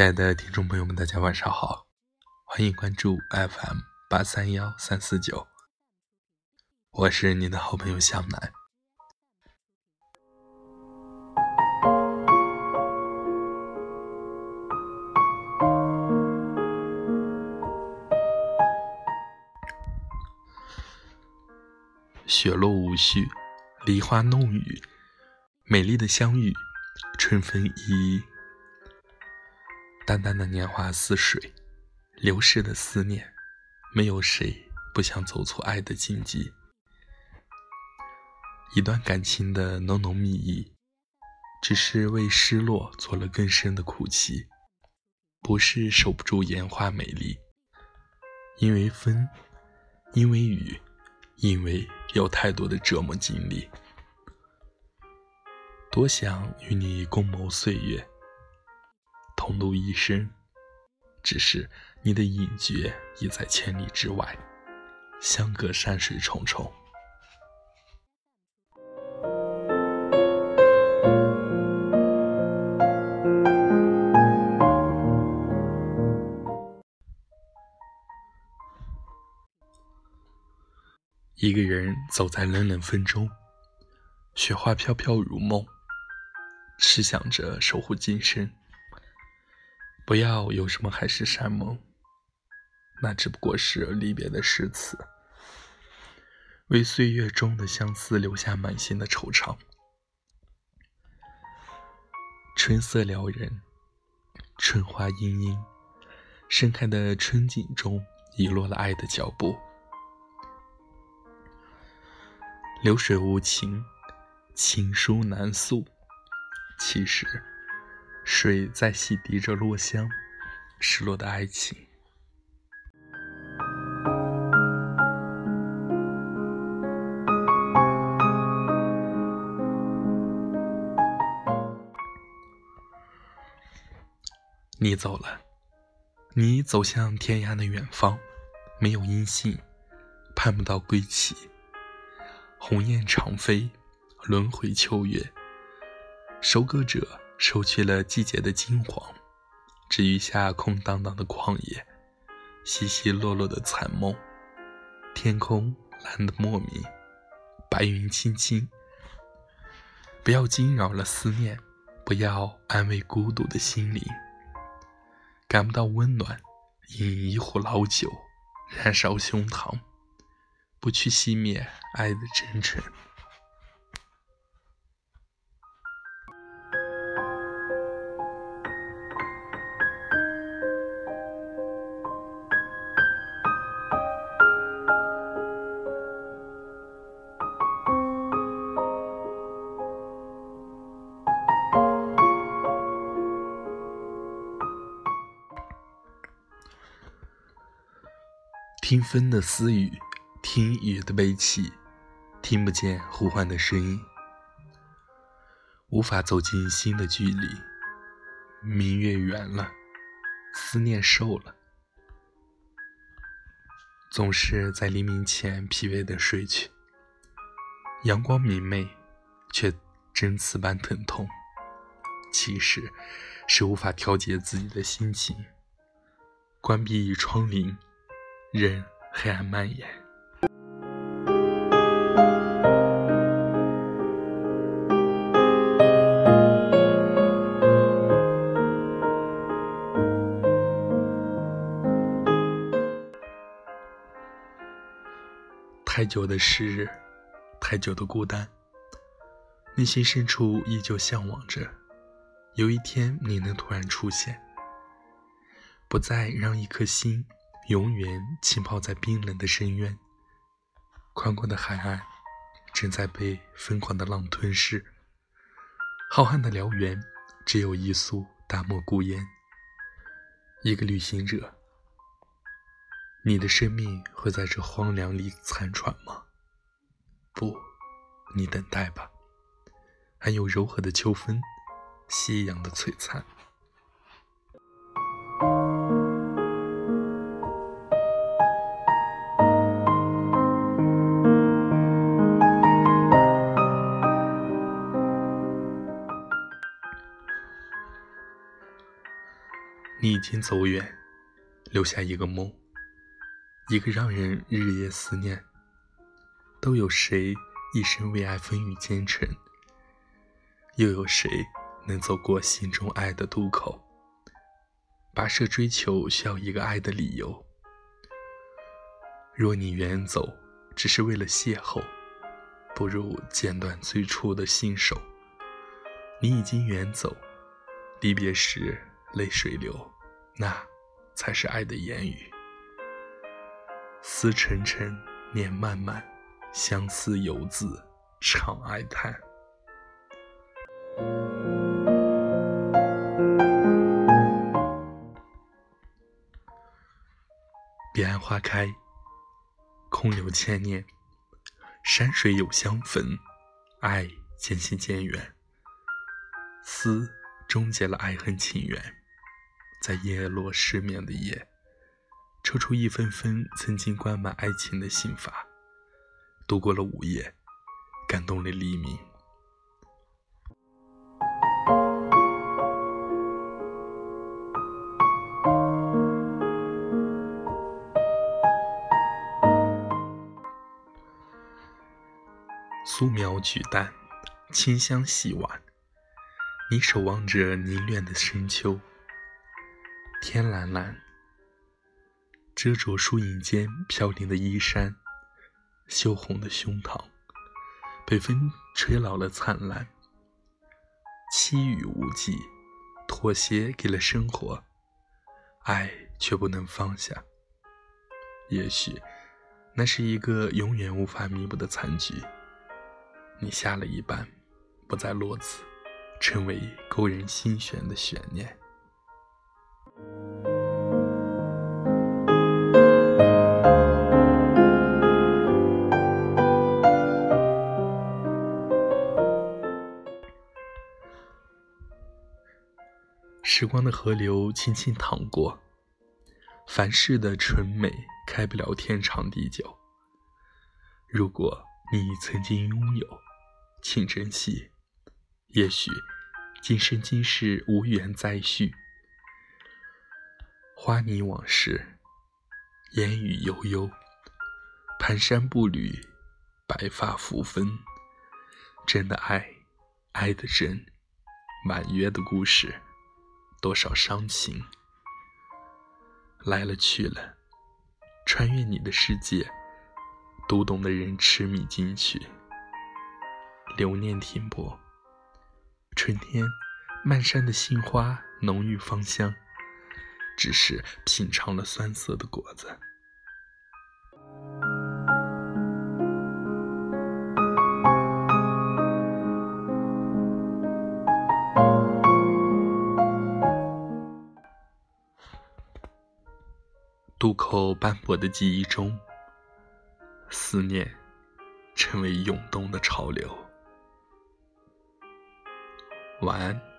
亲爱的听众朋友们，大家晚上好，欢迎关注 FM 八三幺三四九，我是你的好朋友向南。雪落无序，梨花弄雨，美丽的相遇，春风依依。淡淡的年华似水，流逝的思念，没有谁不想走出爱的荆棘。一段感情的浓浓蜜意，只是为失落做了更深的哭泣，不是守不住烟花美丽。因为风，因为雨，因为有太多的折磨经历，多想与你共谋岁月。同度一生，只是你的隐诀已在千里之外，相隔山水重重。一个人走在冷冷风中，雪花飘飘如梦，痴想着守护今生。不要有什么海誓山盟，那只不过是离别的诗词，为岁月中的相思留下满心的惆怅。春色撩人，春花茵茵，盛开的春景中遗落了爱的脚步。流水无情，情书难诉，其实。水在洗涤着落香，失落的爱情。你走了，你走向天涯的远方，没有音信，盼不到归期。鸿雁长飞，轮回秋月，收割者。收去了季节的金黄，只余下空荡荡的旷野，稀稀落落的残梦。天空蓝得莫名，白云青青。不要惊扰了思念，不要安慰孤独的心灵。感不到温暖，饮一壶老酒，燃烧胸膛，不去熄灭爱的真诚。听风的私语，听雨的悲泣，听不见呼唤的声音，无法走进心的距离。明月圆了，思念瘦了，总是在黎明前疲惫的睡去。阳光明媚，却针刺般疼痛。其实，是无法调节自己的心情。关闭窗棂。任黑暗蔓延。太久的时日，太久的孤单，内心深处依旧向往着，有一天你能突然出现，不再让一颗心。永远浸泡在冰冷的深渊，宽阔的海岸正在被疯狂的浪吞噬。浩瀚的辽原只有一粟大漠孤烟。一个旅行者，你的生命会在这荒凉里残喘吗？不，你等待吧。还有柔和的秋风，夕阳的璀璨。经走远，留下一个梦，一个让人日夜思念。都有谁一生为爱风雨兼程？又有谁能走过心中爱的渡口？跋涉追求需要一个爱的理由。若你远走只是为了邂逅，不如剪断最初的信手。你已经远走，离别时泪水流，那才是爱的言语。思沉沉，念漫漫，相思游子常哀叹。彼岸花开，空留千念。山水有相逢，爱渐行渐远。思终结了爱恨情缘，在叶落失眠的夜，抽出一封封曾经灌满爱情的信笆，度过了午夜，感动了黎明。素描举淡，清香洗碗。你守望着凝练的深秋，天蓝蓝，遮住树影间飘零的衣衫，羞红的胸膛，被风吹老了灿烂。凄雨无际，妥协给了生活，爱却不能放下。也许，那是一个永远无法弥补的残局。你下了一半，不再落子。成为勾人心弦的悬念。时光的河流轻轻淌过，凡事的纯美开不了天长地久。如果你曾经拥有，请珍惜。也许，今生今世无缘再续。花泥往事，烟雨悠悠，蹒跚步履，白发浮分。真的爱，爱的真，满约的故事，多少伤情，来了去了，穿越你的世界，读懂的人痴迷进去，留念停泊。春天，漫山的杏花浓郁芳香，只是品尝了酸涩的果子。渡口斑驳的记忆中，思念成为涌动的潮流。晚安。